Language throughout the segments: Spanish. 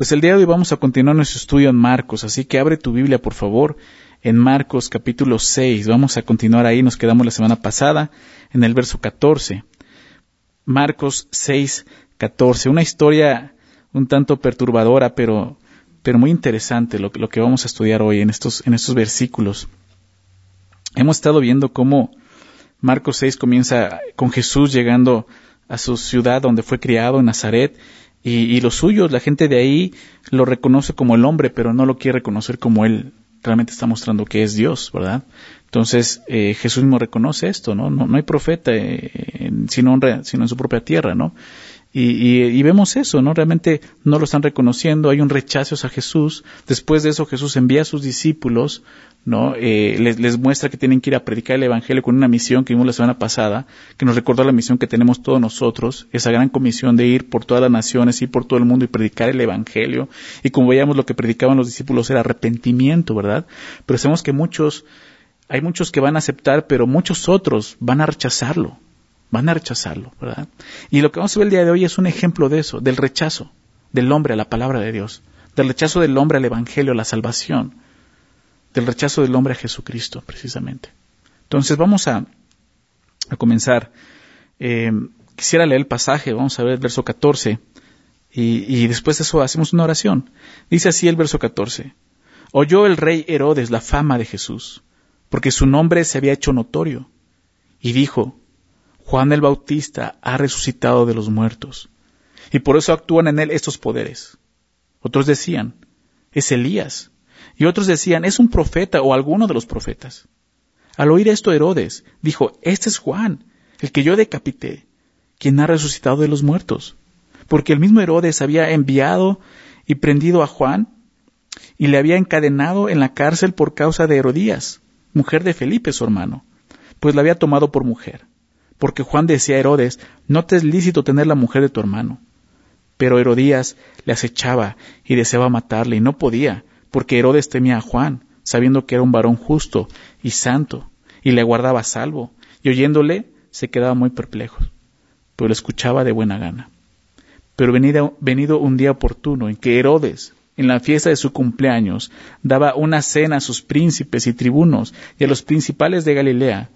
Pues el día de hoy vamos a continuar nuestro estudio en Marcos, así que abre tu Biblia por favor en Marcos capítulo 6. Vamos a continuar ahí, nos quedamos la semana pasada en el verso 14. Marcos 6, 14. Una historia un tanto perturbadora, pero, pero muy interesante lo, lo que vamos a estudiar hoy en estos, en estos versículos. Hemos estado viendo cómo Marcos 6 comienza con Jesús llegando a su ciudad donde fue criado, en Nazaret, y, los suyos, la gente de ahí lo reconoce como el hombre, pero no lo quiere reconocer como él realmente está mostrando que es Dios, ¿verdad? Entonces eh, Jesús mismo reconoce esto, ¿no? No, no hay profeta eh, sino, sino en su propia tierra, ¿no? Y, vemos eso, ¿no? Realmente no lo están reconociendo, hay un rechazo a Jesús. Después de eso Jesús envía a sus discípulos, ¿no? Eh, les, les, muestra que tienen que ir a predicar el Evangelio con una misión que vimos la semana pasada, que nos recordó la misión que tenemos todos nosotros, esa gran comisión de ir por todas las naciones, ir por todo el mundo y predicar el Evangelio. Y como veíamos lo que predicaban los discípulos era arrepentimiento, ¿verdad? Pero sabemos que muchos, hay muchos que van a aceptar, pero muchos otros van a rechazarlo van a rechazarlo, ¿verdad? Y lo que vamos a ver el día de hoy es un ejemplo de eso, del rechazo del hombre a la palabra de Dios, del rechazo del hombre al Evangelio, a la salvación, del rechazo del hombre a Jesucristo, precisamente. Entonces vamos a, a comenzar. Eh, quisiera leer el pasaje, vamos a ver el verso 14, y, y después de eso hacemos una oración. Dice así el verso 14. Oyó el rey Herodes la fama de Jesús, porque su nombre se había hecho notorio, y dijo, Juan el Bautista ha resucitado de los muertos, y por eso actúan en él estos poderes. Otros decían, es Elías, y otros decían, es un profeta o alguno de los profetas. Al oír esto Herodes dijo, este es Juan, el que yo decapité, quien ha resucitado de los muertos. Porque el mismo Herodes había enviado y prendido a Juan y le había encadenado en la cárcel por causa de Herodías, mujer de Felipe su hermano, pues la había tomado por mujer porque Juan decía a Herodes, no te es lícito tener la mujer de tu hermano. Pero Herodías le acechaba y deseaba matarle, y no podía, porque Herodes temía a Juan, sabiendo que era un varón justo y santo, y le guardaba salvo, y oyéndole se quedaba muy perplejo, pero le escuchaba de buena gana. Pero venido, venido un día oportuno en que Herodes, en la fiesta de su cumpleaños, daba una cena a sus príncipes y tribunos y a los principales de Galilea,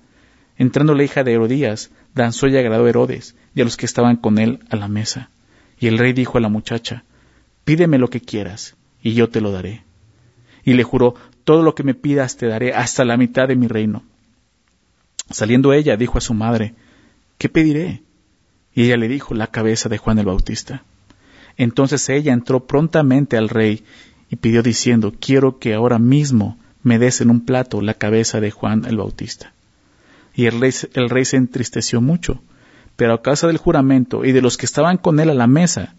Entrando la hija de Herodías, danzó y agradó a Herodes y a los que estaban con él a la mesa. Y el rey dijo a la muchacha, Pídeme lo que quieras, y yo te lo daré. Y le juró, Todo lo que me pidas te daré hasta la mitad de mi reino. Saliendo ella, dijo a su madre, ¿Qué pediré? Y ella le dijo, La cabeza de Juan el Bautista. Entonces ella entró prontamente al rey y pidió diciendo, Quiero que ahora mismo me des en un plato la cabeza de Juan el Bautista. Y el rey, se entristeció mucho, pero a causa del juramento y de los que estaban con él a la mesa,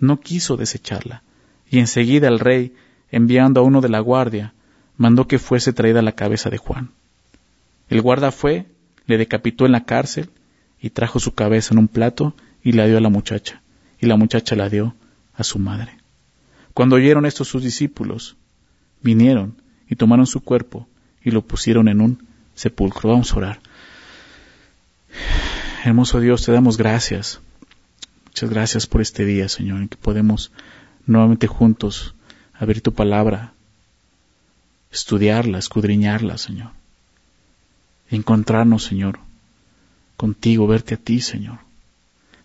no quiso desecharla. Y enseguida el rey, enviando a uno de la guardia, mandó que fuese traída la cabeza de Juan. El guarda fue, le decapitó en la cárcel, y trajo su cabeza en un plato y la dio a la muchacha, y la muchacha la dio a su madre. Cuando oyeron esto sus discípulos, vinieron y tomaron su cuerpo y lo pusieron en un sepulcro. Vamos a orar. Hermoso Dios, te damos gracias. Muchas gracias por este día, Señor, en que podemos nuevamente juntos abrir tu palabra, estudiarla, escudriñarla, Señor. Encontrarnos, Señor, contigo, verte a ti, Señor,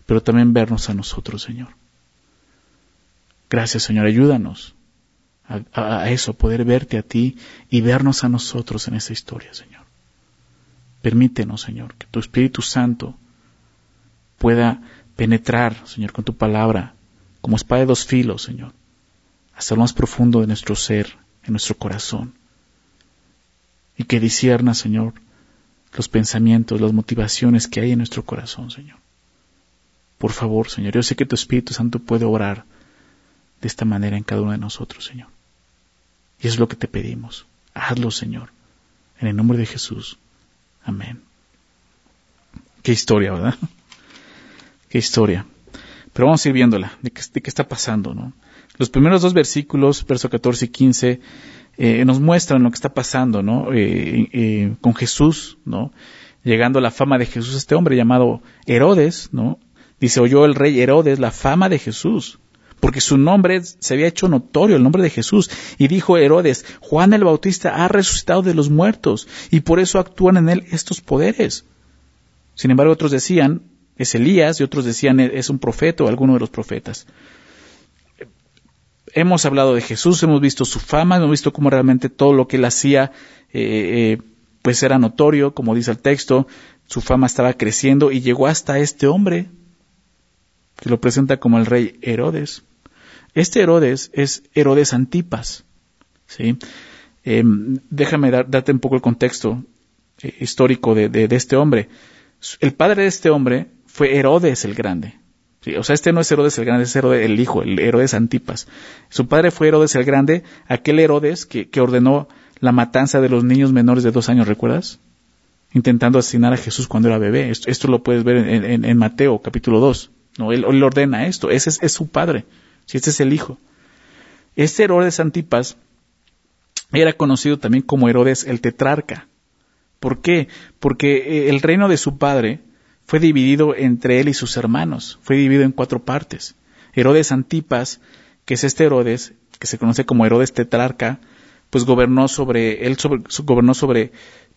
pero también vernos a nosotros, Señor. Gracias, Señor, ayúdanos a, a eso, poder verte a ti y vernos a nosotros en esta historia, Señor. Permítenos, Señor, que tu Espíritu Santo pueda penetrar, Señor, con tu palabra, como espada de dos filos, Señor, hasta lo más profundo de nuestro ser, en nuestro corazón. Y que disierna, Señor, los pensamientos, las motivaciones que hay en nuestro corazón, Señor. Por favor, Señor, yo sé que tu Espíritu Santo puede orar de esta manera en cada uno de nosotros, Señor. Y es lo que te pedimos. Hazlo, Señor, en el nombre de Jesús. Amén. Qué historia, ¿verdad? Qué historia. Pero vamos a ir viéndola, de qué, está pasando, ¿no? Los primeros dos versículos, verso 14 y 15, eh, nos muestran lo que está pasando, ¿no? Eh, eh, con Jesús, ¿no? Llegando la fama de Jesús, este hombre llamado Herodes, ¿no? Dice, oyó el rey Herodes la fama de Jesús, porque su nombre se había hecho notorio, el nombre de Jesús, y dijo Herodes, Juan el Bautista ha resucitado de los muertos, y por eso actúan en él estos poderes. Sin embargo, otros decían, es Elías, y otros decían, es un profeta o alguno de los profetas. Hemos hablado de Jesús, hemos visto su fama, hemos visto cómo realmente todo lo que él hacía, eh, eh, pues era notorio, como dice el texto, su fama estaba creciendo y llegó hasta este hombre, que lo presenta como el rey Herodes. Este Herodes es Herodes Antipas. ¿sí? Em, déjame darte un poco el contexto eh, histórico de, este hombre. El padre de este hombre fue Herodes el Grande. O sea, este no es Herodes el Grande, es Herodes el hijo, el Herodes Antipas. Su padre fue Herodes el Grande, aquel Herodes que, ordenó la matanza de los niños menores de dos años, ¿recuerdas? Intentando asesinar a Jesús cuando era bebé. Esto, lo puedes ver en, Mateo capítulo 2. ¿no? Él ordena esto, ese es su padre si este es el hijo. Este Herodes Antipas era conocido también como Herodes el tetrarca. ¿Por qué? Porque eh, el reino de su padre fue dividido entre él y sus hermanos, fue dividido en cuatro partes. Herodes Antipas, que es este Herodes, que se conoce como Herodes tetrarca, pues gobernó sobre, él gobernó sobre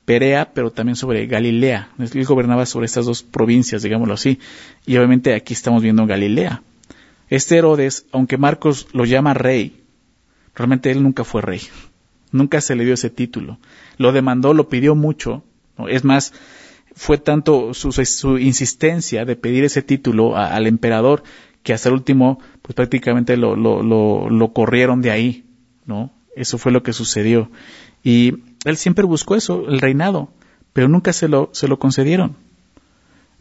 Perea, pero también sobre Galilea. Él gobernaba sobre estas dos provincias, digámoslo así. Y obviamente aquí estamos viendo Galilea. Este Herodes, aunque Marcos lo llama rey, realmente él nunca fue rey. Nunca se le dio ese título. Lo demandó, lo pidió mucho. Es más, fue tanto su, insistencia de pedir ese título al emperador que hasta el último, pues prácticamente lo, lo, corrieron de ahí, ¿no? Eso fue lo que sucedió. Y él siempre buscó eso, el reinado, pero nunca se lo, se lo concedieron.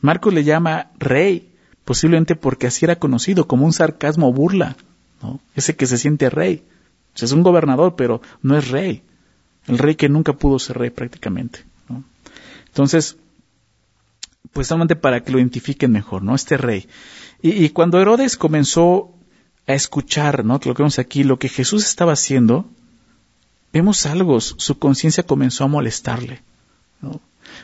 Marcos le llama rey posiblemente porque así era conocido, como un sarcasmo burla, ese que se siente rey. es un gobernador, pero no es rey. El rey que nunca pudo ser rey prácticamente. Entonces, pues solamente para que lo identifiquen mejor, ¿no? Este rey. Y, cuando Herodes comenzó a escuchar, ¿no? Lo que vemos aquí, lo que Jesús estaba haciendo, vemos algo, su conciencia comenzó a molestarle, ¿no?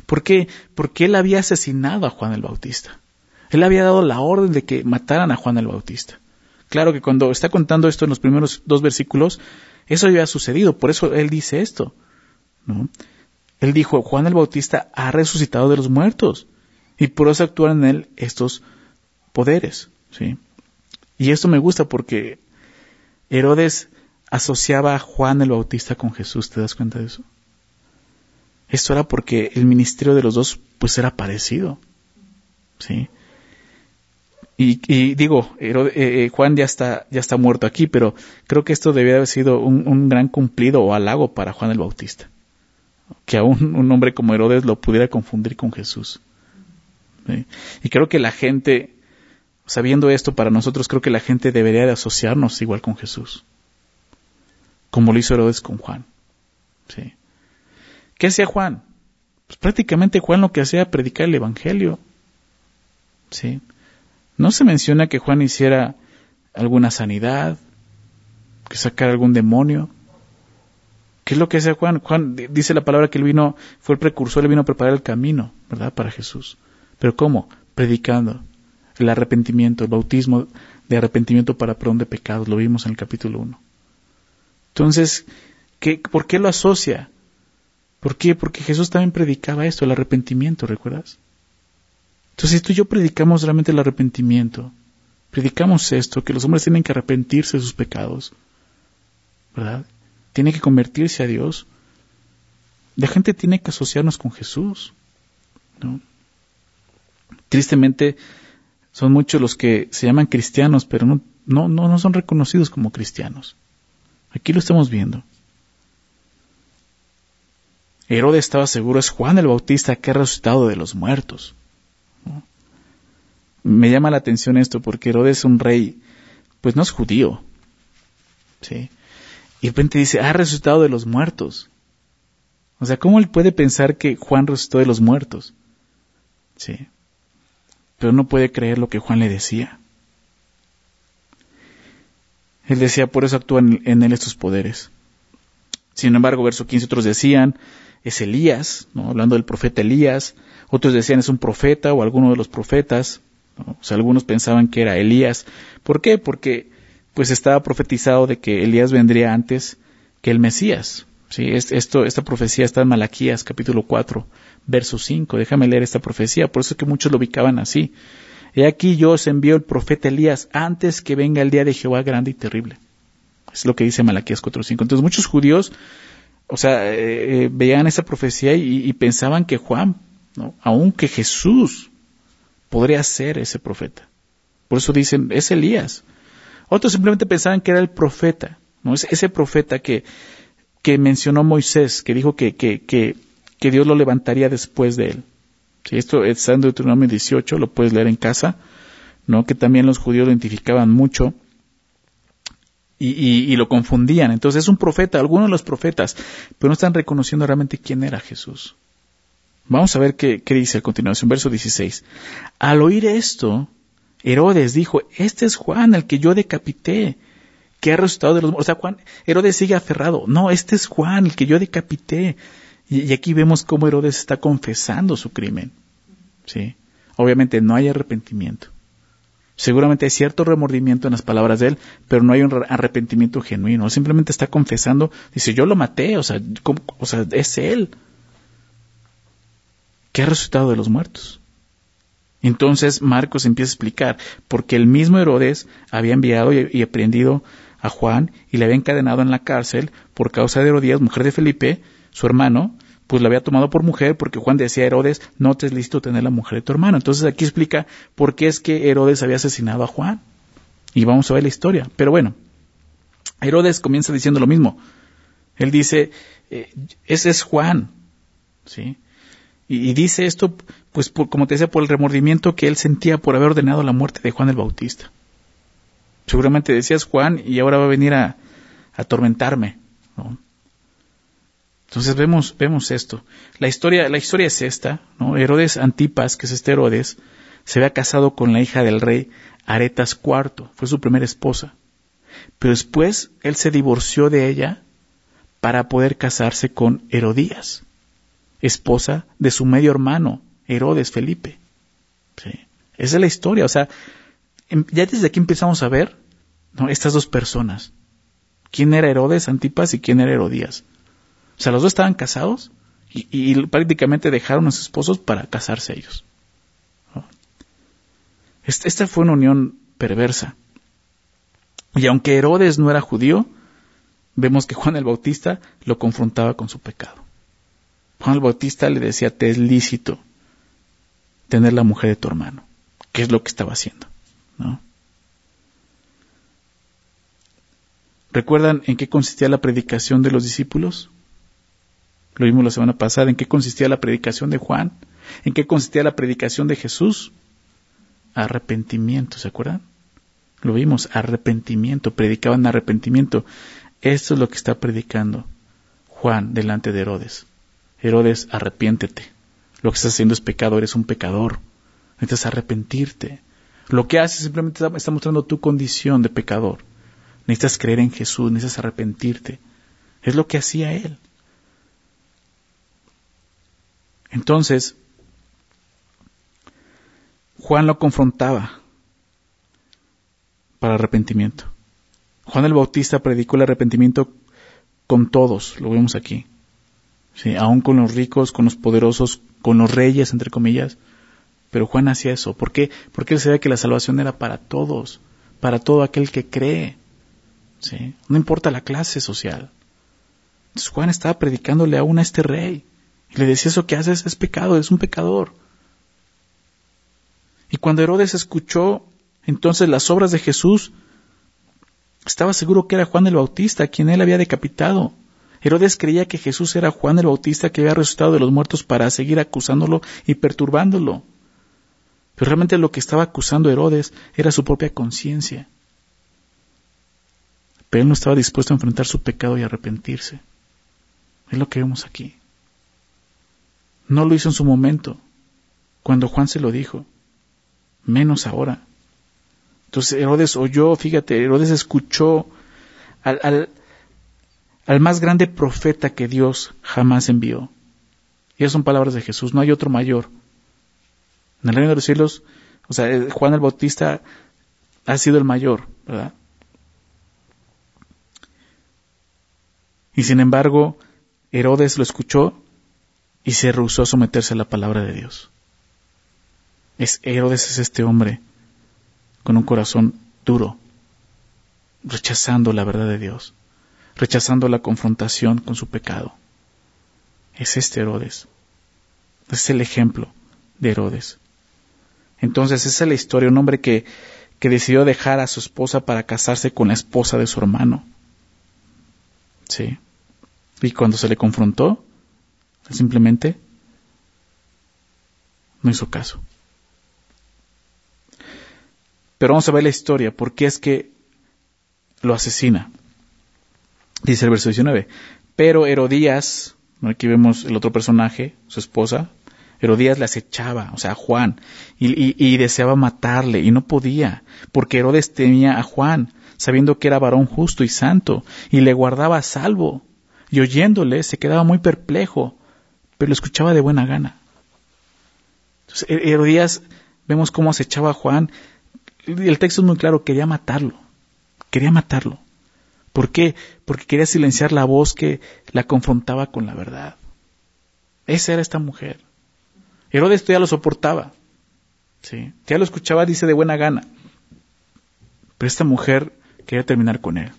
¿Por qué? Porque él había asesinado a Juan el Bautista. Él había dado la orden de que mataran a Juan el Bautista. Claro que cuando está contando esto en los primeros dos versículos, eso había sucedido, por eso él dice esto. ¿no? Él dijo, Juan el Bautista ha resucitado de los muertos, y por eso actúan en él estos poderes. ¿sí? Y esto me gusta porque Herodes asociaba a Juan el Bautista con Jesús, ¿te das cuenta de eso? Esto era porque el ministerio de los dos pues era parecido. ¿sí? Y, digo, eh, eh, Juan ya está, ya está muerto aquí, pero creo que esto debía haber sido un, gran cumplido o halago para Juan el Bautista. Que aún un hombre como Herodes lo pudiera confundir con Jesús. Y creo que la gente, sabiendo esto para nosotros, creo que la gente debería de asociarnos igual con Jesús. Como lo hizo Herodes con Juan. ¿Sí? ¿Qué hacía Juan? Pues prácticamente Juan lo que hacía era predicar el Evangelio. ¿Sí? No se menciona que Juan hiciera alguna sanidad, que sacara algún demonio. ¿Qué es lo que hace Juan? Juan dice la palabra que él vino, fue el precursor, él vino a preparar el camino, ¿verdad? Para Jesús. Pero ¿cómo? Predicando el arrepentimiento, el bautismo de arrepentimiento para perdón de pecados. Lo vimos en el capítulo 1. Entonces, ¿qué, ¿por qué lo asocia? ¿Por qué? Porque Jesús también predicaba esto, el arrepentimiento, ¿recuerdas? Entonces, si tú y yo predicamos realmente el arrepentimiento, predicamos esto, que los hombres tienen que arrepentirse de sus pecados, ¿verdad? Tienen que convertirse a Dios. La gente tiene que asociarnos con Jesús, ¿no? Tristemente, son muchos los que se llaman cristianos, pero no, no, no, no son reconocidos como cristianos. Aquí lo estamos viendo. Herodes estaba seguro, es Juan el Bautista que ha resucitado de los muertos. Me llama la atención esto porque Herodes, un rey, pues no es judío. ¿sí? Y de repente dice, ha resucitado de los muertos. O sea, ¿cómo él puede pensar que Juan resucitó de los muertos? Sí. Pero no puede creer lo que Juan le decía. Él decía, por eso actúan en él estos poderes. Sin embargo, verso 15, otros decían, es Elías, ¿no? hablando del profeta Elías, otros decían es un profeta o alguno de los profetas, o sea, algunos pensaban que era Elías. ¿Por qué? Porque pues estaba profetizado de que Elías vendría antes que el Mesías. ¿sí? Esto, esta profecía está en Malaquías capítulo 4, verso 5. Déjame leer esta profecía, por eso es que muchos lo ubicaban así. He aquí yo os envío el profeta Elías antes que venga el día de Jehová grande y terrible. Es lo que dice Malaquías 4.5. Entonces muchos judíos, o sea, eh, eh, veían esa profecía y, pensaban que Juan, ¿no? aun que Jesús, podría ser ese profeta. Por eso dicen, es Elías. Otros simplemente pensaban que era el profeta, ¿no? ese profeta que, que mencionó Moisés, que dijo que, que, que, Dios lo levantaría después de él. Esto está en Deuteronomio 18, lo puedes leer en casa, ¿no? Que también los judíos lo identificaban mucho y, lo confundían. Entonces es un profeta, algunos de los profetas, pero no están reconociendo realmente quién era Jesús. Vamos a ver qué, dice a continuación, verso 16. Al oír esto, Herodes dijo, este es Juan, el que yo decapité, que ha resucitado de los. O sea, Juan, Herodes sigue aferrado. No, este es Juan, el que yo decapité. Y, aquí vemos cómo Herodes está confesando su crimen. ¿Sí? Obviamente no hay arrepentimiento. Seguramente hay cierto remordimiento en las palabras de él, pero no hay un arrepentimiento genuino. Simplemente está confesando, dice, yo lo maté, o sea es él que ha resucitado de los muertos. Entonces Marcos empieza a explicar, porque el mismo Herodes había enviado y, aprendido a Juan y le había encadenado en la cárcel por causa de Herodías, mujer de Felipe, su hermano, pues la había tomado por mujer porque Juan decía a Herodes, no te es listo tener la mujer de tu hermano. Entonces aquí explica por qué es que Herodes había asesinado a Juan. Y vamos a ver la historia. Pero bueno, Herodes comienza diciendo lo mismo. Él dice, eh, ese es Juan. ¿Sí? Y, dice esto, pues como te decía, por el remordimiento que él sentía por haber ordenado la muerte de Juan el Bautista. Seguramente decías Juan y ahora va a venir a, atormentarme. ¿no? Entonces vemos, vemos esto. La historia, la historia es esta, ¿no? Herodes Antipas, que es este Herodes, se había casado con la hija del rey Aretas IV, fue su primera esposa. Pero después él se divorció de ella para poder casarse con Herodías, esposa de su medio hermano, Herodes Felipe. ¿Sí? Esa es la historia, o sea, em, ya desde aquí empezamos a ver ¿no? estas dos personas. ¿Quién era Herodes Antipas y quién era Herodías? O sea, los dos estaban casados y, prácticamente dejaron a sus esposos para casarse ellos. Esta fue una unión perversa. Y aunque Herodes no era judío, vemos que Juan el Bautista lo confrontaba con su pecado. Juan el Bautista le decía, te es lícito tener la mujer de tu hermano, que es lo que estaba haciendo. ¿no? ¿Recuerdan en qué consistía la predicación de los discípulos? Lo vimos la semana pasada. ¿En qué consistía la predicación de Juan? ¿En qué consistía la predicación de Jesús? Arrepentimiento, ¿se acuerdan? Lo vimos, arrepentimiento, predicaban arrepentimiento. Esto es lo que está predicando Juan delante de Herodes. Herodes, arrepiéntete. Lo que estás haciendo es pecado, eres un pecador. Necesitas arrepentirte. Lo que haces simplemente está mostrando tu condición de pecador. Necesitas creer en Jesús, necesitas arrepentirte. Es lo que hacía él. Entonces, Juan lo confrontaba para arrepentimiento. Juan el Bautista predicó el arrepentimiento con todos, lo vemos aquí. Sí, aún con los ricos, con los poderosos, con los reyes, entre comillas. Pero Juan hacía eso. ¿Por qué? Porque él sabía que la salvación era para todos, para todo aquel que cree. ¿Sí? No importa la clase social. Entonces Juan estaba predicándole aún a este rey. Y le decía, eso que haces es pecado, es un pecador. Y cuando Herodes escuchó entonces las obras de Jesús, estaba seguro que era Juan el Bautista, quien él había decapitado. Herodes creía que Jesús era Juan el Bautista que había resucitado de los muertos para seguir acusándolo y perturbándolo. Pero realmente lo que estaba acusando Herodes era su propia conciencia. Pero él no estaba dispuesto a enfrentar su pecado y arrepentirse. Es lo que vemos aquí. No lo hizo en su momento, cuando Juan se lo dijo, menos ahora. Entonces Herodes oyó, fíjate, Herodes escuchó al, al, al más grande profeta que Dios jamás envió. Y esas son palabras de Jesús, no hay otro mayor. En el reino de los cielos, o sea, eh, Juan el Bautista ha sido el mayor, ¿verdad? Y sin embargo, Herodes lo escuchó y se rehusó a someterse a la palabra de Dios. Es Herodes es este hombre con un corazón duro, rechazando la verdad de Dios rechazando la confrontación con su pecado. Es este Herodes. Es el ejemplo de Herodes. Entonces esa es la historia, un hombre que, que decidió dejar a su esposa para casarse con la esposa de su hermano. Sí. Y cuando se le confrontó, simplemente no hizo caso. Pero vamos a ver la historia, por qué es que lo asesina. Dice el verso 19. Pero Herodías, aquí vemos el otro personaje, su esposa, Herodías le acechaba, o sea, a Juan, y, deseaba matarle, y no podía, porque Herodes temía a Juan, sabiendo que era varón justo y santo, y le guardaba a salvo, y oyéndole se quedaba muy perplejo, pero lo escuchaba de buena gana. Herodías, vemos cómo acechaba a Juan, el texto es muy claro, quería matarlo, quería matarlo. ¿Por qué? Porque quería silenciar la voz que la confrontaba con la verdad. Esa era esta mujer. Herodes ya lo soportaba. ¿sí? Ya lo escuchaba, dice, de buena gana. Pero esta mujer quería terminar con él.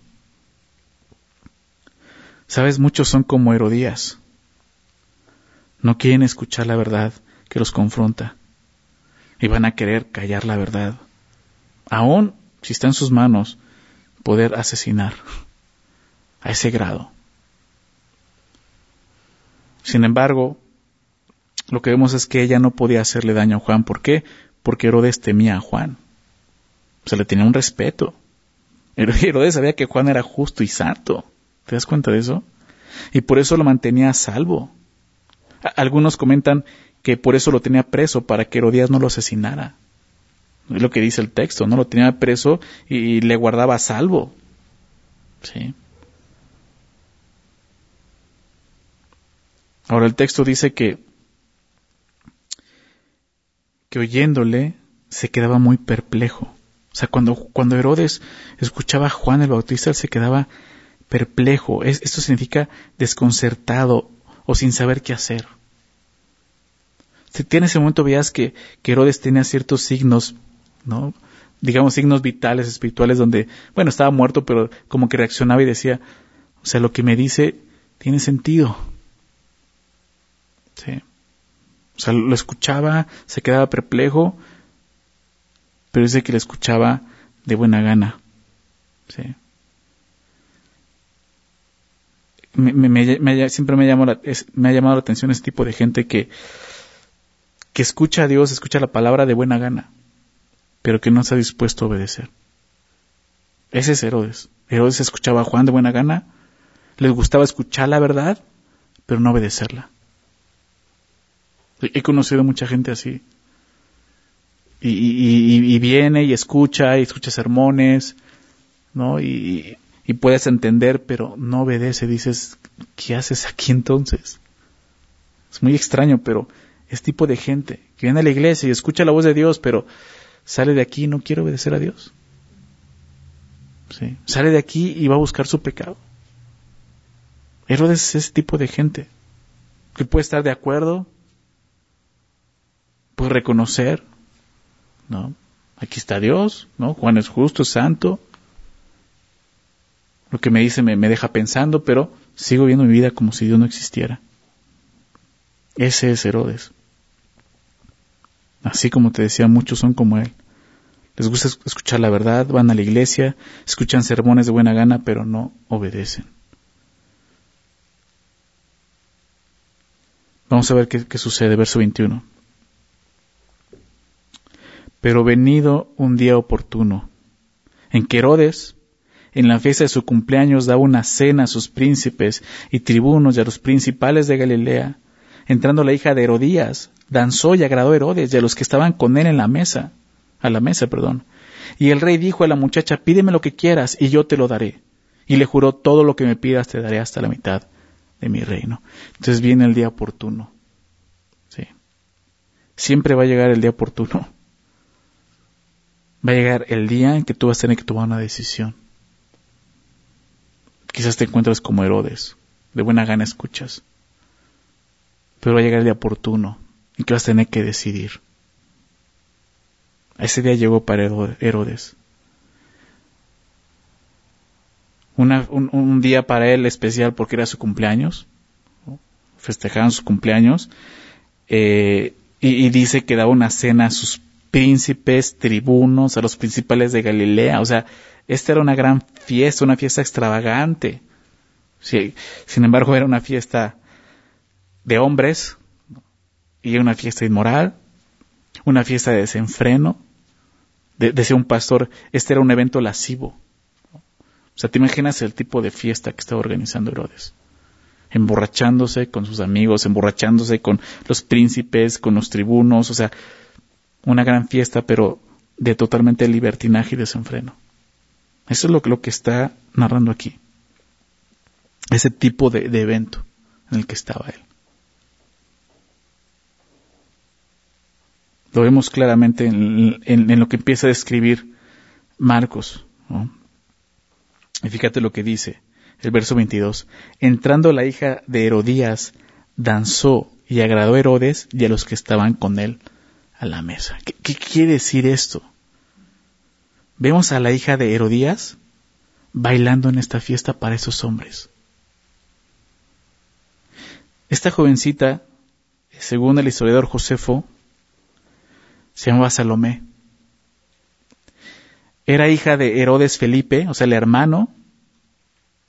Sabes, muchos son como Herodías. No quieren escuchar la verdad que los confronta. Y van a querer callar la verdad. Aún si está en sus manos poder asesinar a ese grado. Sin embargo, lo que vemos es que ella no podía hacerle daño a Juan. ¿Por qué? Porque Herodes temía a Juan. O sea, le tenía un respeto. Herodes sabía que Juan era justo y santo. ¿Te das cuenta de eso? Y por eso lo mantenía a salvo. Algunos comentan que por eso lo tenía preso, para que Herodías no lo asesinara. Es lo que dice el texto, ¿no? Lo tenía preso y le guardaba a salvo. Sí. Ahora el texto dice que que oyéndole se quedaba muy perplejo. O sea, cuando, cuando Herodes escuchaba a Juan el Bautista, él se quedaba perplejo. esto significa desconcertado o sin saber qué hacer. Si en ese momento veías que, que Herodes tenía ciertos signos, ¿no? digamos signos vitales, espirituales, donde, bueno, estaba muerto, pero como que reaccionaba y decía, o sea, lo que me dice tiene sentido. Sí. O sea, lo escuchaba, se quedaba perplejo, pero dice que le escuchaba de buena gana. Me, siempre me, llamó me ha llamado la atención ese tipo de gente que, que escucha a Dios, escucha la palabra de buena gana, pero que no está dispuesto a obedecer. Ese es Herodes. Herodes escuchaba a Juan de buena gana, les gustaba escuchar la verdad, pero no obedecerla. He conocido mucha gente así. Y, viene y escucha, y escucha sermones, ¿no? Y, puedes entender, pero no obedece. Dices, ¿qué haces aquí entonces? Es muy extraño, pero es tipo de gente que viene a la iglesia y escucha la voz de Dios, pero sale de aquí y no quiere obedecer a Dios. ¿Sí? Sale de aquí y va a buscar su pecado. Herodes es ese tipo de gente que puede estar de acuerdo puede reconocer, ¿no? Aquí está Dios, ¿no? Juan es justo, es santo. Lo que me dice me, me deja pensando, pero sigo viendo mi vida como si Dios no existiera. Ese es Herodes. Así como te decía, muchos son como él. Les gusta escuchar la verdad, van a la iglesia, escuchan sermones de buena gana, pero no obedecen. Vamos a ver qué, qué sucede, verso 21. Pero venido un día oportuno, en que Herodes, en la fiesta de su cumpleaños, daba una cena a sus príncipes y tribunos y a los principales de Galilea, entrando la hija de Herodías, danzó y agradó a Herodes y a los que estaban con él en la mesa, a la mesa, perdón. Y el rey dijo a la muchacha, pídeme lo que quieras y yo te lo daré. Y le juró, todo lo que me pidas te daré hasta la mitad de mi reino. Entonces viene el día oportuno. Sí. Siempre va a llegar el día oportuno va a llegar el día en que tú vas a tener que tomar una decisión. Quizás te encuentres como Herodes, de buena gana escuchas. Pero va a llegar el día oportuno en que vas a tener que decidir. ese día llegó para Herodes. un, día para él especial porque era su cumpleaños. Festejaban su cumpleaños. Eh, y, dice que daba una cena a sus príncipes, tribunos, a los principales de Galilea. O sea, esta era una gran fiesta, una fiesta extravagante. Sí, sin embargo, era una fiesta de hombres y una fiesta inmoral, una fiesta de desenfreno, de, ser un pastor. Este era un evento lascivo. O sea, te imaginas el tipo de fiesta que estaba organizando Herodes. Emborrachándose con sus amigos, emborrachándose con los príncipes, con los tribunos, o sea, una gran fiesta, pero de totalmente libertinaje y desenfreno. Eso es lo, lo que está narrando aquí. Ese tipo de, evento en el que estaba él. Lo vemos claramente en, lo que empieza a describir Marcos. Y fíjate lo que dice el verso 22. Entrando la hija de Herodías, danzó y agradó a Herodes y a los que estaban con él a la mesa. ¿Qué, qué quiere decir esto? Vemos a la hija de Herodías bailando en esta fiesta para esos hombres. Esta jovencita, según el historiador Josefo, se llamaba Salomé era hija de Herodes Felipe, o sea, el hermano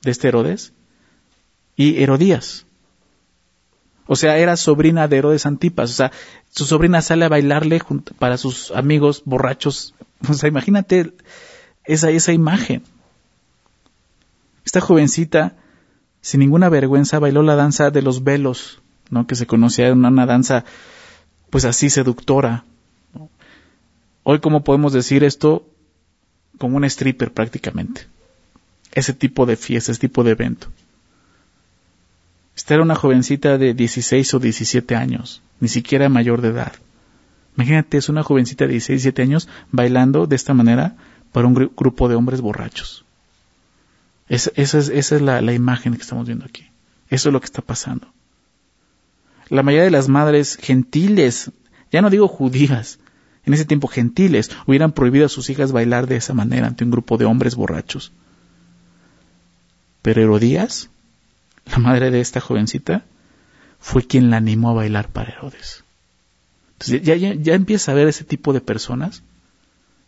de este Herodes, y Herodías. O sea, era sobrina de Herodes Antipas. O sea, su sobrina sale a bailarle para sus amigos borrachos. O sea, imagínate esa, esa imagen. Esta jovencita, sin ninguna vergüenza, bailó la danza de los velos, ¿no? Que se conocía una, una danza, pues así seductora. Hoy, ¿cómo podemos decir esto? como un stripper prácticamente. Ese tipo de fiesta, ese tipo de evento. Esta era una jovencita de 16 o 17 años, ni siquiera mayor de edad. Imagínate, es una jovencita de 16, 17 años bailando de esta manera para un grupo de hombres borrachos. esa es, la, la imagen que estamos viendo aquí. Eso es lo que está pasando. La mayoría de las madres gentiles, ya no digo judías, en ese tiempo gentiles, hubieran prohibido a sus hijas bailar de esa manera ante un grupo de hombres borrachos. Pero Herodías, la madre de esta jovencita, fue quien la animó a bailar para Herodes. Entonces ya, ya, empieza a ver ese tipo de personas.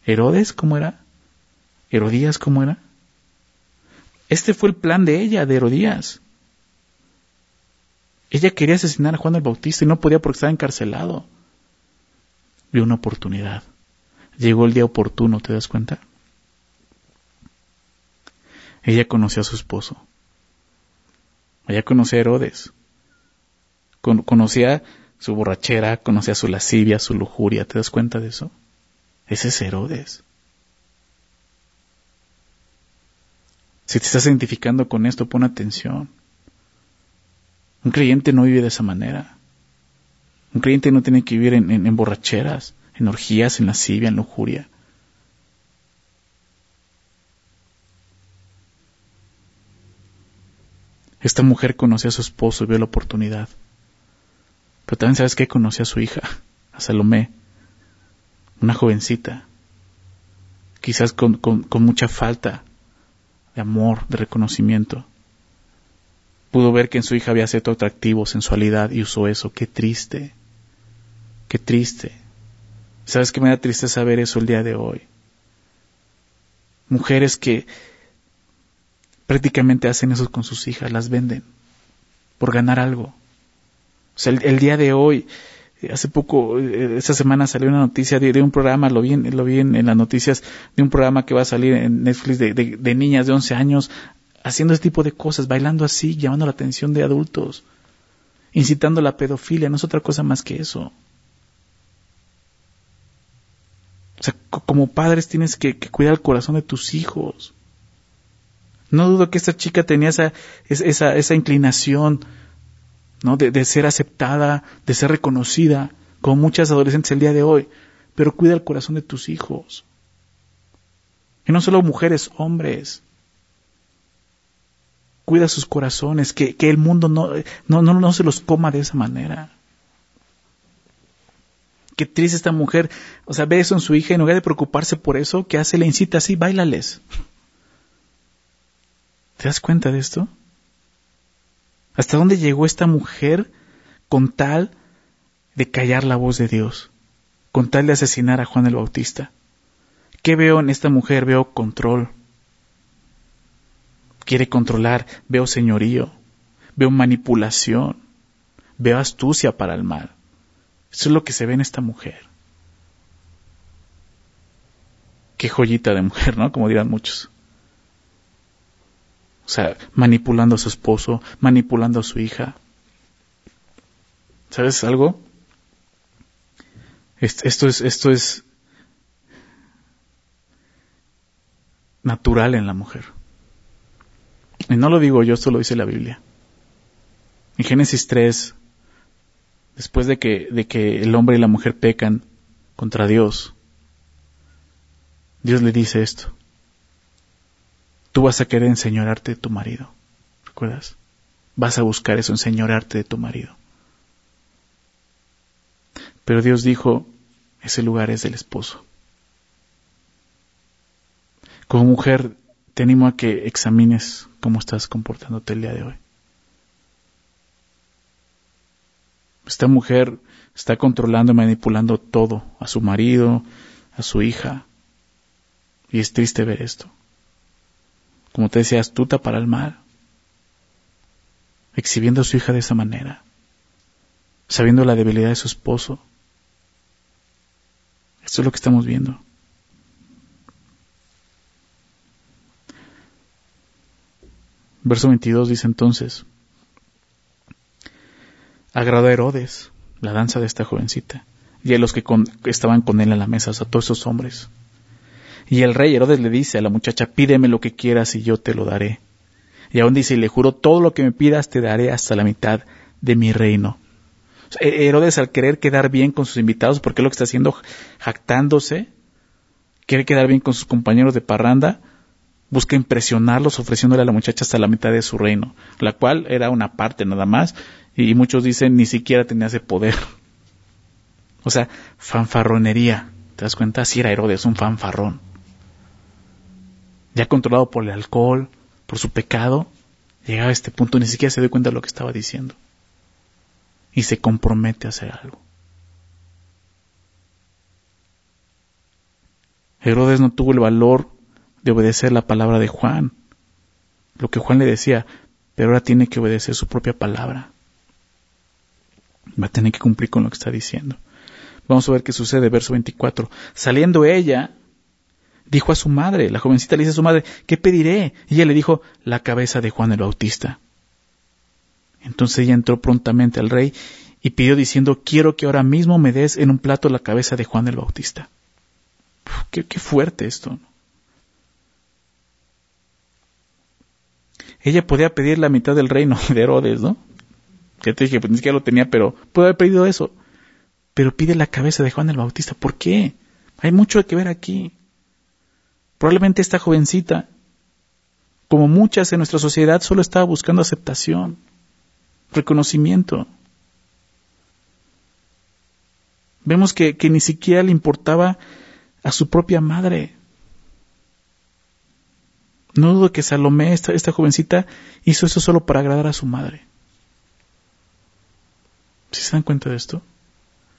Herodes, ¿cómo era? Herodías, ¿cómo era? Este fue el plan de ella, de Herodías. Ella quería asesinar a Juan el Bautista y no podía porque estaba encarcelado vio una oportunidad. Llegó el día oportuno, ¿te das cuenta? Ella conoció a su esposo. Ella conocía a Herodes. conocía su borrachera, conocía su lascivia, su lujuria. ¿Te das cuenta de eso? Ese es Herodes. Si te estás identificando con esto, pon atención. Un creyente no vive de esa manera. Un creyente no tiene que vivir en, borracheras, en orgías, en lascivia, en lujuria. Esta mujer conoció a su esposo y vio la oportunidad. Pero también sabes que conoció a su hija, a Salomé, una jovencita, quizás con, mucha falta de amor, de reconocimiento. Pudo ver que en su hija había cierto atractivo, sensualidad y usó eso. Qué triste. Qué triste. ¿Sabes qué me da tristeza saber eso el día de hoy? Mujeres que prácticamente hacen eso con sus hijas, las venden por ganar algo. O sea, el, día de hoy, hace poco, eh, esta semana salió una noticia de, un programa, lo vi, lo vi en, las noticias, de un programa que va a salir en Netflix de, de niñas de 11 años haciendo este tipo de cosas, bailando así, llamando la atención de adultos, incitando la pedofilia, no es otra cosa más que eso. O sea, como padres tienes que, cuidar el corazón de tus hijos. No dudo que esta chica tenía esa, esa, esa inclinación, ¿no? De, ser aceptada, de ser reconocida, como muchas adolescentes el día de hoy. Pero cuida el corazón de tus hijos. Y no solo mujeres, hombres. cuida sus corazones, que, que el mundo no, se los coma de esa manera. Qué triste esta mujer. O sea, ve eso en su hija y en lugar de preocuparse por eso, ¿qué hace? Le incita así, bailales. ¿Te das cuenta de esto? ¿Hasta dónde llegó esta mujer con tal de callar la voz de Dios? Con tal de asesinar a Juan el Bautista. ¿Qué veo en esta mujer? Veo control. Quiere controlar. Veo señorío. Veo manipulación. Veo astucia para el mal. Eso es lo que se ve en esta mujer. Qué joyita de mujer, ¿no? Como dirán muchos. O sea, manipulando a su esposo, manipulando a su hija. ¿Sabes algo? Esto es, esto es natural en la mujer. Y no lo digo yo, esto lo dice la Biblia. En Génesis 3, después de que, de que el hombre y la mujer pecan contra Dios, Dios le dice esto. Tú vas a querer enseñorarte de tu marido. ¿Recuerdas? Vas a buscar eso, enseñorarte de tu marido. Pero Dios dijo, ese lugar es del esposo. Como mujer, te animo a que examines cómo estás comportándote el día de hoy. Esta mujer está controlando y manipulando todo, a su marido, a su hija. Y es triste ver esto. Como te decía, astuta para el mal. Exhibiendo a su hija de esa manera. Sabiendo la debilidad de su esposo. Esto es lo que estamos viendo. Verso 22 dice entonces, agradó a Herodes la danza de esta jovencita y a los que, estaban con él en la mesa, a todos esos hombres. Y el rey Herodes le dice a la muchacha, pídeme lo que quieras y yo te lo daré. Y aún dice, y le juro, todo lo que me pidas te daré hasta la mitad de mi reino. Herodes al querer quedar bien con sus invitados, porque es lo que está haciendo, jactándose, quiere quedar bien con sus compañeros de parranda, busca impresionarlos ofreciéndole a la muchacha hasta la mitad de su reino, la cual era una parte nada más, y muchos dicen ni siquiera tenía ese poder. O sea, fanfarronería. ¿Te das cuenta? Si era Herodes, un fanfarrón. Ya controlado por el alcohol, por su pecado, llegaba a este punto, ni siquiera se dio cuenta de lo que estaba diciendo. Y se compromete a hacer algo. Herodes no tuvo el valor de obedecer la palabra de Juan, lo que Juan le decía, pero ahora tiene que obedecer su propia palabra. Va a tener que cumplir con lo que está diciendo. Vamos a ver qué sucede, verso 24. Saliendo ella, dijo a su madre, la jovencita le dice a su madre, ¿qué pediré? Y ella le dijo, la cabeza de Juan el Bautista. Entonces ella entró prontamente al rey y pidió diciendo, quiero que ahora mismo me des en un plato la cabeza de Juan el Bautista. qué, fuerte esto. ella podía pedir la mitad del reino de Herodes, ¿no? Que te dije, pues ni siquiera lo tenía, pero puede haber pedido eso. Pero pide la cabeza de Juan el Bautista. ¿Por qué? Hay mucho que ver aquí. Probablemente esta jovencita, como muchas en nuestra sociedad, solo estaba buscando aceptación, reconocimiento. Vemos que, que ni siquiera le importaba a su propia madre. No dudo que Salomé, esta, esta jovencita, hizo eso solo para agradar a su madre. ¿Sí se dan cuenta de esto?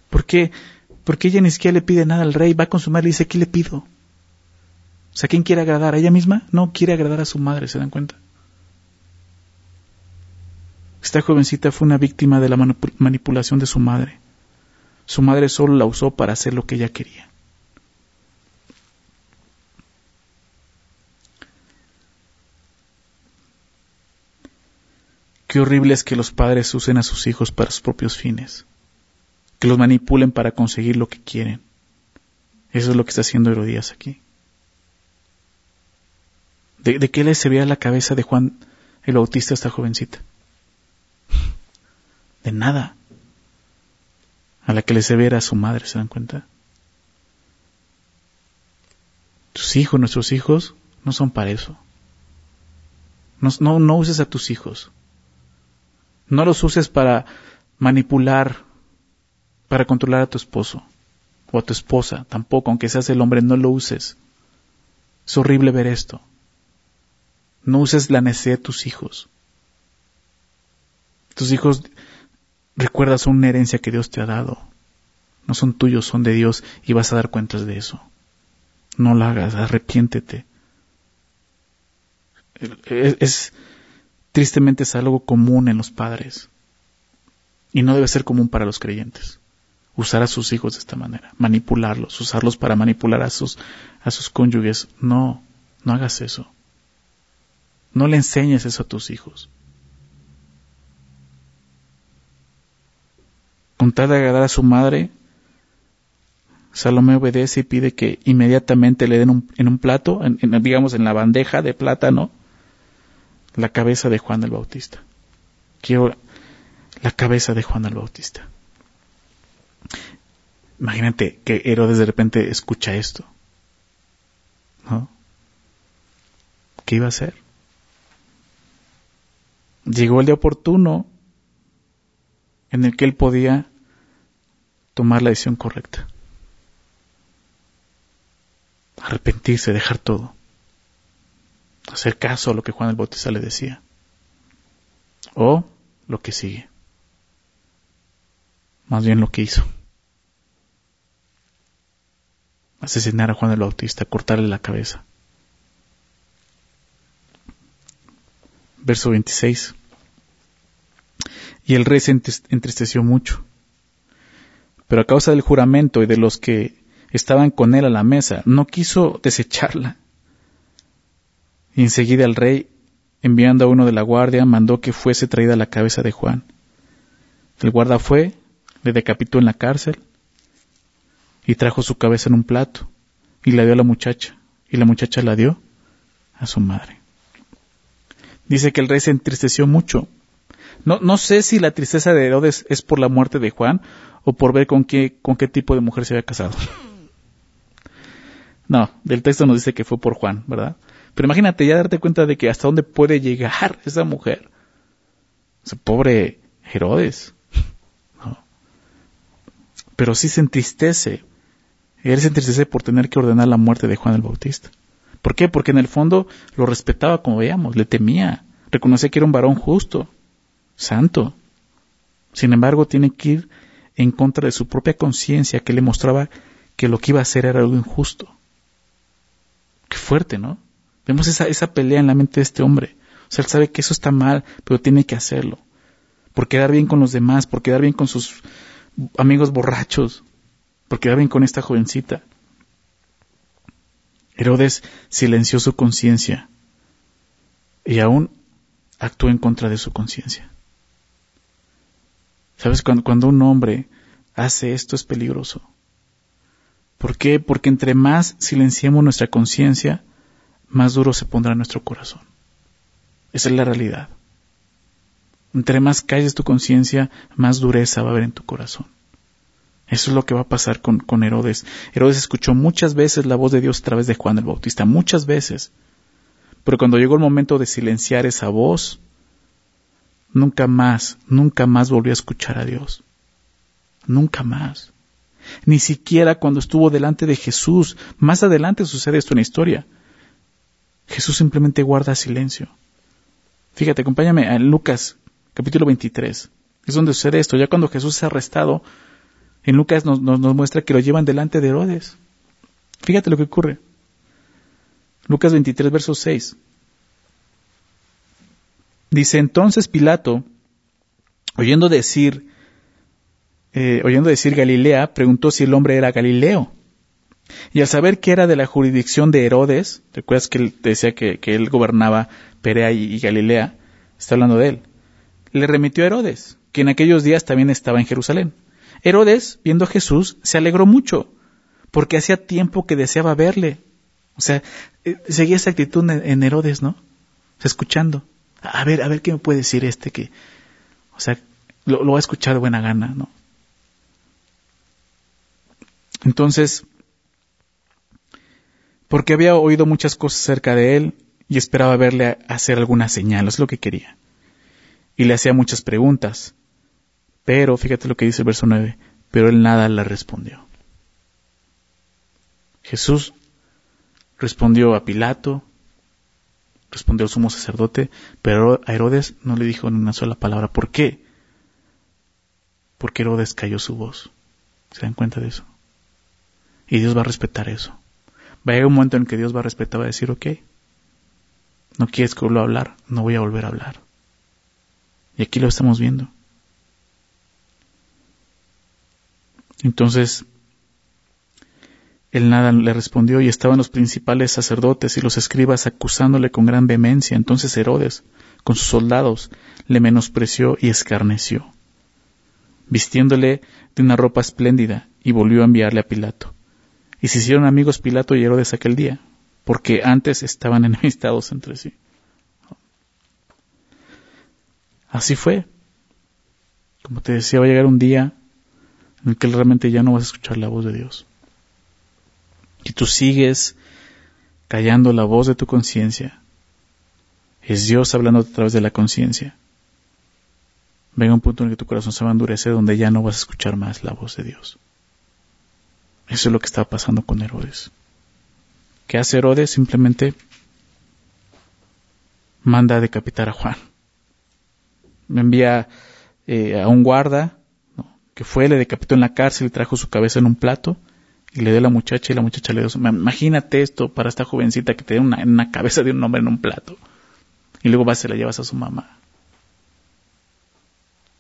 ¿Por qué? Porque ella ni siquiera le pide nada al rey, va con su madre y dice, ¿qué le pido? O sea, ¿quién quiere agradar? ¿A ella misma? No, quiere agradar a su madre, ¿se dan cuenta? Esta jovencita fue una víctima de la manipulación de su madre. Su madre solo la usó para hacer lo que ella quería. Qué horrible es que los padres usen a sus hijos para sus propios fines, que los manipulen para conseguir lo que quieren. Eso es lo que está haciendo Herodías aquí. ¿De, qué le servía la cabeza de Juan el Bautista a esta jovencita? De nada. A la que le servía era su madre, ¿se dan cuenta? Tus hijos, nuestros hijos, no son para eso. No, no, uses a tus hijos. No los uses para manipular, para controlar a tu esposo o a tu esposa. Tampoco, aunque seas el hombre, no lo uses. Es horrible ver esto. No uses la necesidad de tus hijos. Tus hijos, recuerda, son una herencia que Dios te ha dado. No son tuyos, son de Dios y vas a dar cuentas de eso. No lo hagas, arrepiéntete. Es, tristemente es algo común en los padres y no debe ser común para los creyentes. Usar a sus hijos de esta manera, manipularlos, usarlos para manipular a sus, a sus cónyuges. No, no hagas eso. No le enseñes eso a tus hijos. Con tal de agradar a su madre, Salomé obedece y pide que inmediatamente le den en un plato, digamos en la bandeja de plátano, la cabeza de Juan el Bautista. Quiero la cabeza de Juan el Bautista. Imagínate que Herodes de repente escucha esto. ¿No? ¿Qué iba a hacer? Llegó el día oportuno en el que él podía tomar la decisión correcta. Arrepentirse, dejar todo. Hacer caso a lo que Juan el Bautista le decía. O lo que sigue. Más bien lo que hizo. Asesinar a Juan el Bautista, cortarle la cabeza. Verso 26. Y el rey se entristeció mucho. Pero a causa del juramento y de los que estaban con él a la mesa, no quiso desecharla. Y enseguida el rey, enviando a uno de la guardia, mandó que fuese traída la cabeza de Juan. El guarda fue, le decapitó en la cárcel y trajo su cabeza en un plato y la dio a la muchacha y la muchacha la dio a su madre. Dice que el rey se entristeció mucho. No, no sé si la tristeza de Herodes es por la muerte de Juan o por ver con qué, con qué tipo de mujer se había casado. No, del texto nos dice que fue por Juan, ¿verdad? Pero imagínate ya darte cuenta de que hasta dónde puede llegar esa mujer. Ese pobre Herodes. Pero sí se entristece. Él se entristece por tener que ordenar la muerte de Juan el Bautista. ¿Por qué? Porque en el fondo lo respetaba, como veíamos, le temía, reconocía que era un varón justo, santo. Sin embargo, tiene que ir en contra de su propia conciencia que le mostraba que lo que iba a hacer era algo injusto. Qué fuerte, ¿no? Vemos esa, esa pelea en la mente de este hombre. O sea, él sabe que eso está mal, pero tiene que hacerlo. Por quedar bien con los demás, por quedar bien con sus amigos borrachos, por quedar bien con esta jovencita. Herodes silenció su conciencia y aún actuó en contra de su conciencia. ¿Sabes? Cuando, cuando un hombre hace esto es peligroso. ¿Por qué? Porque entre más silenciemos nuestra conciencia, más duro se pondrá nuestro corazón. Esa es la realidad. Entre más calles tu conciencia, más dureza va a haber en tu corazón. Eso es lo que va a pasar con, con, Herodes. Herodes escuchó muchas veces la voz de Dios a través de Juan el Bautista, muchas veces. Pero cuando llegó el momento de silenciar esa voz, nunca más, nunca más volvió a escuchar a Dios. Nunca más. Ni siquiera cuando estuvo delante de Jesús. Más adelante sucede esto en la historia. Jesús simplemente guarda silencio. Fíjate, acompáñame a Lucas capítulo 23. Es donde sucede esto. Ya cuando Jesús es arrestado, en Lucas nos, muestra que lo llevan delante de Herodes. Fíjate lo que ocurre. Lucas 23, verso 6. Dice entonces Pilato, oyendo decir, eh, oyendo decir Galilea, preguntó si el hombre era Galileo. Y al saber que era de la jurisdicción de Herodes, recuerdas que él decía que, él gobernaba Perea y, Galilea, está hablando de él, le remitió a Herodes, que en aquellos días también estaba en Jerusalén. Herodes, viendo a Jesús, se alegró mucho, porque hacía tiempo que deseaba verle. O sea, eh, seguía esa actitud en, Herodes, ¿no? Escuchando. A ver, a ver qué me puede decir este que, o sea, lo, lo va a escuchar de buena gana, ¿no? Entonces, porque había oído muchas cosas acerca de él y esperaba verle hacer alguna señal, es lo que quería. Y le hacía muchas preguntas, pero fíjate lo que dice el verso 9, pero él nada le respondió. Jesús respondió a Pilato, respondió al sumo sacerdote, pero a Herodes no le dijo ni una sola palabra. ¿Por qué? Porque Herodes cayó su voz. ¿Se dan cuenta de eso? Y Dios va a respetar eso. Va a llegar un momento en que Dios va a respetar, va a decir, ok, no quieres que vuelva a hablar, no voy a volver a hablar. Y aquí lo estamos viendo. Entonces, él nada le respondió y estaban los principales sacerdotes y los escribas acusándole con gran vehemencia. Entonces Herodes, con sus soldados, le menospreció y escarneció, vistiéndole de una ropa espléndida, y volvió a enviarle a Pilato. Y se hicieron amigos Pilato y Herodes aquel día, porque antes estaban enemistados entre sí. Así fue. Como te decía, va a llegar un día en el que realmente ya no vas a escuchar la voz de Dios y tú sigues callando la voz de tu conciencia, es Dios hablando a través de la conciencia. Venga un punto en que tu corazón se va a endurecer donde ya no vas a escuchar más la voz de Dios. Eso es lo que está pasando con Herodes. ¿Qué hace Herodes? Simplemente manda a decapitar a Juan. Me envía eh, a un guarda que fue, le decapitó en la cárcel y trajo su cabeza en un plato y le dio a la muchacha y la muchacha le dio, imagínate esto para esta jovencita que te dé una, cabeza de un hombre en un plato y luego vas y la llevas a su mamá.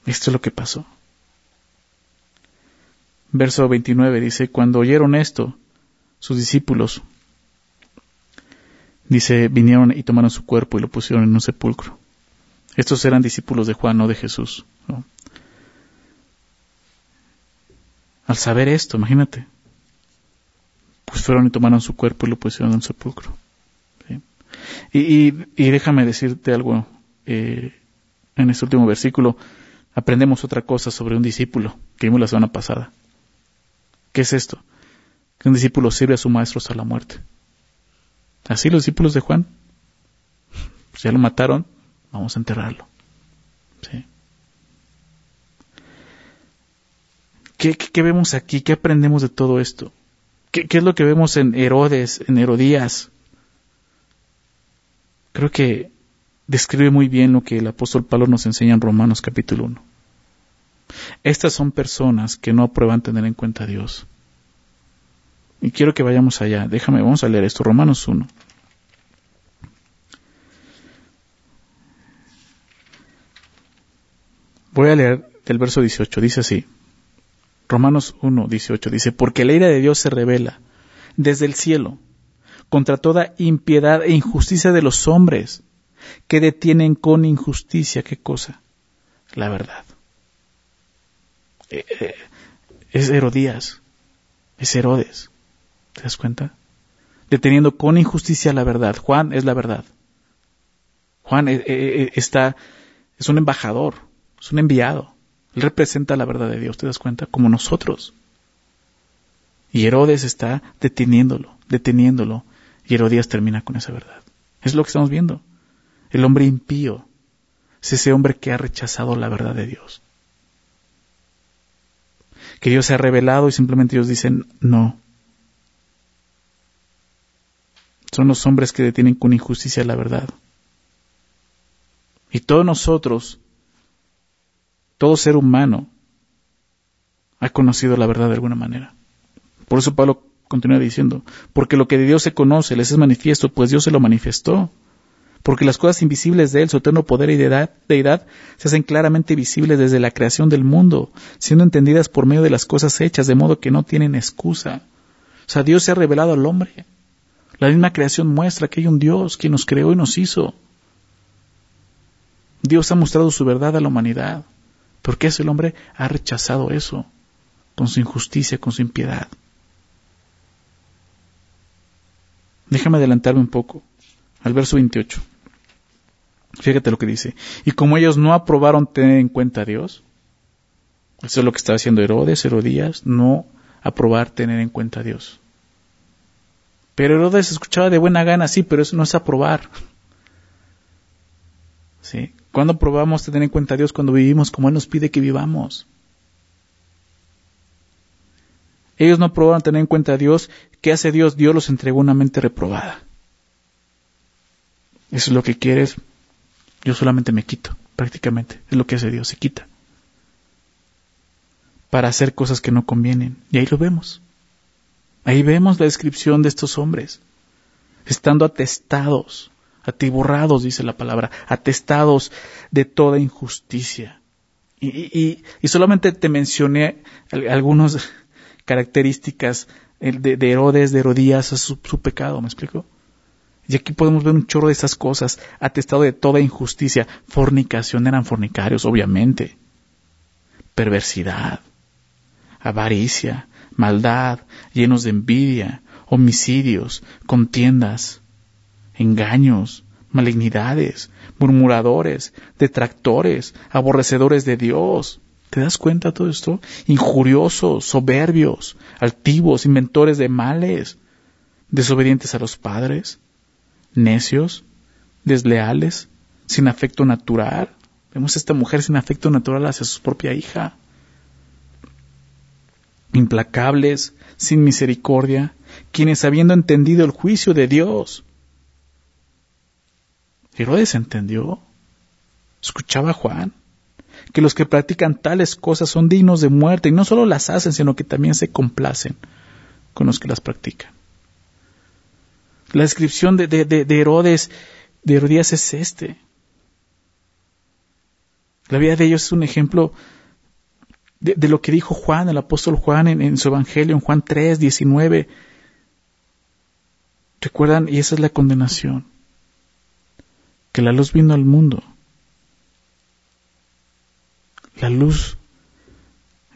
Esto es lo que pasó. Verso 29 dice, cuando oyeron esto, sus discípulos, dice, vinieron y tomaron su cuerpo y lo pusieron en un sepulcro. Estos eran discípulos de Juan, no de Jesús. Al saber esto, imagínate, pues fueron y tomaron su cuerpo y lo pusieron en un sepulcro. Y, déjame decirte algo, eh, en este último versículo aprendemos otra cosa sobre un discípulo que vimos la semana pasada. ¿Qué es esto? Que un discípulo sirve a su maestro hasta la muerte. Así los discípulos de Juan, pues ya lo mataron, vamos a enterrarlo. Qué vemos aquí? ¿Qué aprendemos de todo esto? ¿Qué, es lo que vemos en Herodes, en Herodías? Creo que describe muy bien lo que el apóstol Pablo nos enseña en Romanos capítulo 1. Estas son personas que no aprueban tener en cuenta a Dios. Y quiero que vayamos allá. Déjame, vamos a leer esto. Romanos 1. Voy a leer el verso 18. Dice así. Romanos 1, 18 dice, porque la ira de Dios se revela desde el cielo contra toda impiedad e injusticia de los hombres que detienen con injusticia, ¿qué cosa? La verdad. Eh, eh, es Herodías, es Herodes, ¿te das cuenta? Deteniendo con injusticia la verdad. Juan es la verdad. Juan eh, está, es un embajador, es un enviado. Representa la verdad de Dios, ¿te das cuenta? Como nosotros. Y Herodes está deteniéndolo, deteniéndolo, y Herodías termina con esa verdad. Es lo que estamos viendo. El hombre impío es ese hombre que ha rechazado la verdad de Dios. Que Dios se ha revelado y simplemente ellos dicen no. Son los hombres que detienen con injusticia la verdad. Y todos nosotros todo ser humano ha conocido la verdad de alguna manera. Por eso Pablo continúa diciendo, porque lo que de Dios se conoce les es manifiesto, pues Dios se lo manifestó. Porque las cosas invisibles de Él, su eterno poder y deidad, se hacen claramente visibles desde la creación del mundo, siendo entendidas por medio de las cosas hechas, de modo que no tienen excusa. O sea, Dios se ha revelado al hombre. La misma creación muestra que hay un Dios que nos creó y nos hizo. Dios ha mostrado su verdad a la humanidad. ¿Por qué ese hombre ha rechazado eso con su injusticia, con su impiedad? Déjame adelantarme un poco al verso 28. Fíjate lo que dice. Y como ellos no aprobaron tener en cuenta a Dios, eso es lo que estaba haciendo Herodes, Herodías, no aprobar tener en cuenta a Dios. Pero Herodes escuchaba de buena gana, sí, pero eso no es aprobar. ¿Sí? ¿Cuándo probamos tener en cuenta a Dios cuando vivimos como Él nos pide que vivamos? Ellos no probaron tener en cuenta a Dios. ¿Qué hace Dios? Dios los entregó una mente reprobada. Eso es lo que quieres. Yo solamente me quito, prácticamente. Es lo que hace Dios, se quita. Para hacer cosas que no convienen. Y ahí lo vemos. Ahí vemos la descripción de estos hombres. Estando atestados, atiborrados, dice la palabra, atestados de toda injusticia. Y, y, solamente te mencioné algunas características de, de, Herodes, de Herodías, su, su pecado, ¿me explico? Y aquí podemos ver un chorro de esas cosas, atestado de toda injusticia. Fornicación eran fornicarios, obviamente. Perversidad, avaricia, maldad, llenos de envidia, homicidios, contiendas, engaños, malignidades, murmuradores, detractores, aborrecedores de Dios. ¿Te das cuenta de todo esto? Injuriosos, soberbios, altivos, inventores de males, desobedientes a los padres, necios, desleales, sin afecto natural. Vemos a esta mujer sin afecto natural hacia su propia hija. Implacables, sin misericordia, quienes habiendo entendido el juicio de Dios. Herodes entendió. Escuchaba a Juan que los que practican tales cosas son dignos de muerte y no solo las hacen, sino que también se complacen con los que las practican. La descripción de, de, Herodes, de Herodías es este. La vida de ellos es un ejemplo de, lo que dijo Juan, el apóstol Juan en, su evangelio, en Juan 3, 19. ¿Recuerdan? Y esa es la condenación. Que la luz vino al mundo. La luz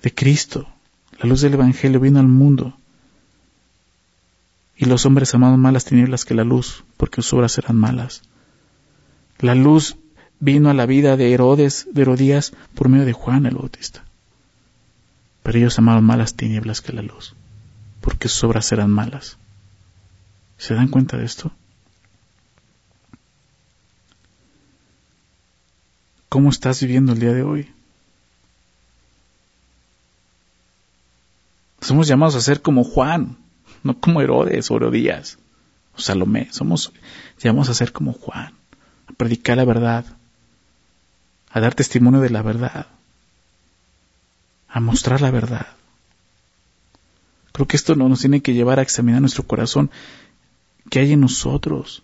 de Cristo, la luz del Evangelio vino al mundo y los hombres amaban más las tinieblas que la luz, porque sus obras eran malas. La luz vino a la vida de Herodes, de Herodías, por medio de Juan el Bautista. Pero ellos amaban más las tinieblas que la luz, porque sus obras eran malas. ¿Se dan cuenta de esto? ¿Cómo estás viviendo el día de hoy? Somos llamados a ser como Juan, no como Herodes o Herodías o Salomé. Somos llamados a ser como Juan, a predicar la verdad, a dar testimonio de la verdad, a mostrar la verdad. Creo que esto nos tiene que llevar a examinar nuestro corazón, qué hay en nosotros.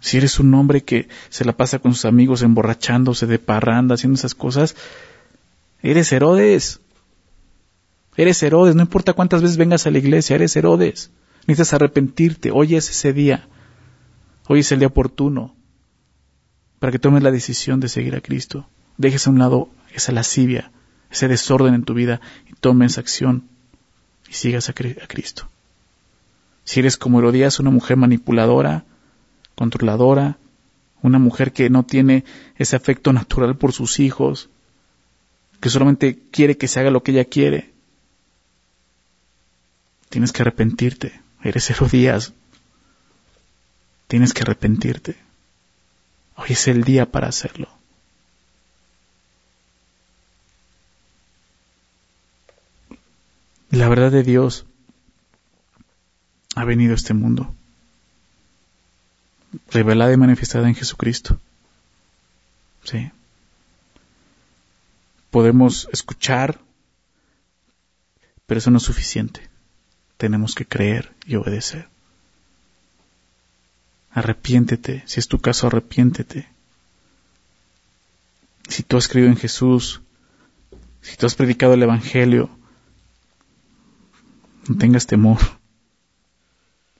Si eres un hombre que se la pasa con sus amigos emborrachándose de parranda, haciendo esas cosas, eres Herodes. Eres Herodes, no importa cuántas veces vengas a la iglesia, eres Herodes. Necesitas arrepentirte. Hoy es ese día. Hoy es el día oportuno para que tomes la decisión de seguir a Cristo. Dejes a un lado esa lascivia, ese desorden en tu vida y tomes acción y sigas a, Cristo. Si eres como Herodías, una mujer manipuladora, controladora, una mujer que no tiene ese afecto natural por sus hijos, que solamente quiere que se haga lo que ella quiere, Tienes que arrepentirte. Eres Herodías. Tienes que arrepentirte. Hoy es el día para hacerlo. La verdad de Dios ha venido a este mundo, revelada y manifestada en Jesucristo. Sí. Podemos escuchar, pero eso no es suficiente tenemos que creer y obedecer. Arrepiéntete, si es tu caso, arrepiéntete. Si tú has creído en Jesús, si tú has predicado el Evangelio, no tengas temor.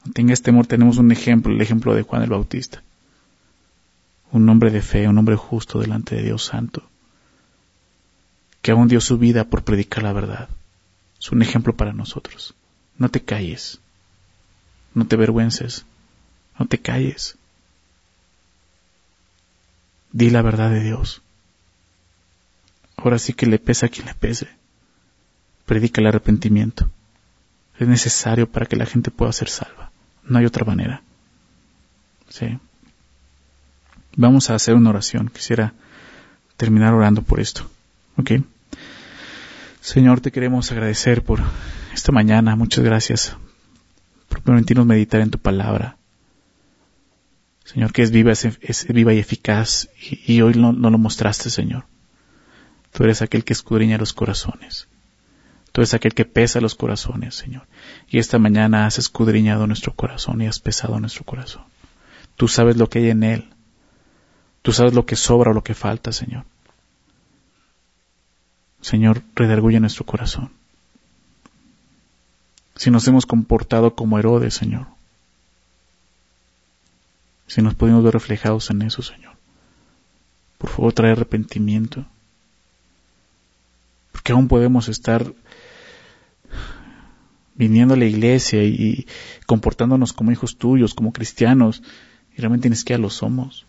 No tengas temor, tenemos un ejemplo, el ejemplo de Juan el Bautista. Un hombre de fe, un hombre justo delante de Dios Santo, que aún dio su vida por predicar la verdad. Es un ejemplo para nosotros. No te calles. No te avergüences. No te calles. Di la verdad de Dios. Ahora sí que le pesa a quien le pese. Predica el arrepentimiento. Es necesario para que la gente pueda ser salva. No hay otra manera. ¿Sí? Vamos a hacer una oración. Quisiera terminar orando por esto. ¿Ok? Señor, te queremos agradecer por esta mañana. Muchas gracias por permitirnos meditar en tu palabra. Señor, que es viva, es, viva y eficaz, y, hoy no, no, lo mostraste, Señor. Tú eres aquel que escudriña los corazones. Tú aquel que pesa los corazones, Señor. Y esta mañana has escudriñado nuestro corazón y has pesado nuestro corazón. Tú sabes lo que hay en él. Tú sabes lo que sobra o lo que falta, Señor. Señor, redarguye nuestro corazón. Si nos hemos comportado como Herodes, Señor. Si nos podemos ver reflejados en eso, Señor. Por favor, trae arrepentimiento. Porque aún podemos estar viniendo a la iglesia y, comportándonos como hijos tuyos, como cristianos, y realmente ni siquiera lo somos.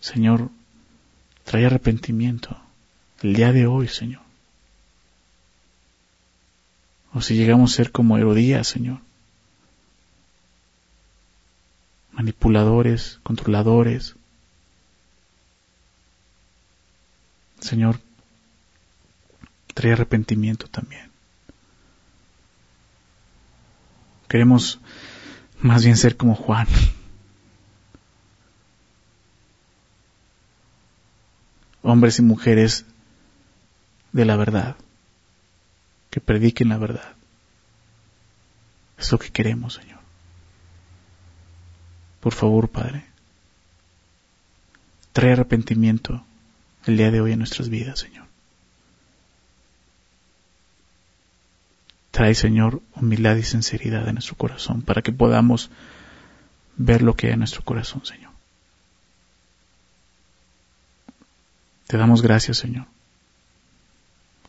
Señor, trae arrepentimiento el día de hoy, Señor. O si llegamos a ser como Herodías, Señor. Manipuladores, controladores. Señor, trae arrepentimiento también. Queremos más bien ser como Juan. Hombres y mujeres de la verdad, que prediquen la verdad. Es lo que queremos, Señor. Por favor, Padre, trae arrepentimiento el día de hoy en nuestras vidas, Señor. Trae, Señor, humildad y sinceridad en nuestro corazón para que podamos ver lo que hay en nuestro corazón, Señor. Te damos gracias, Señor.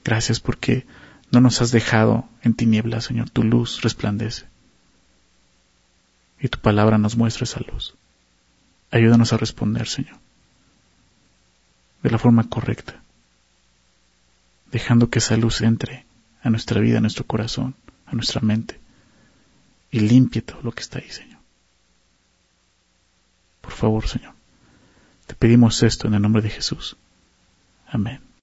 Gracias porque no nos has dejado en tinieblas, Señor. Tu luz resplandece. Y tu palabra nos muestra esa luz. Ayúdanos a responder, Señor. De la forma correcta. Dejando que esa luz entre a nuestra vida, a nuestro corazón, a nuestra mente, y limpie todo lo que está ahí, Señor. Por favor, Señor, te pedimos esto en el nombre de Jesús. Amén.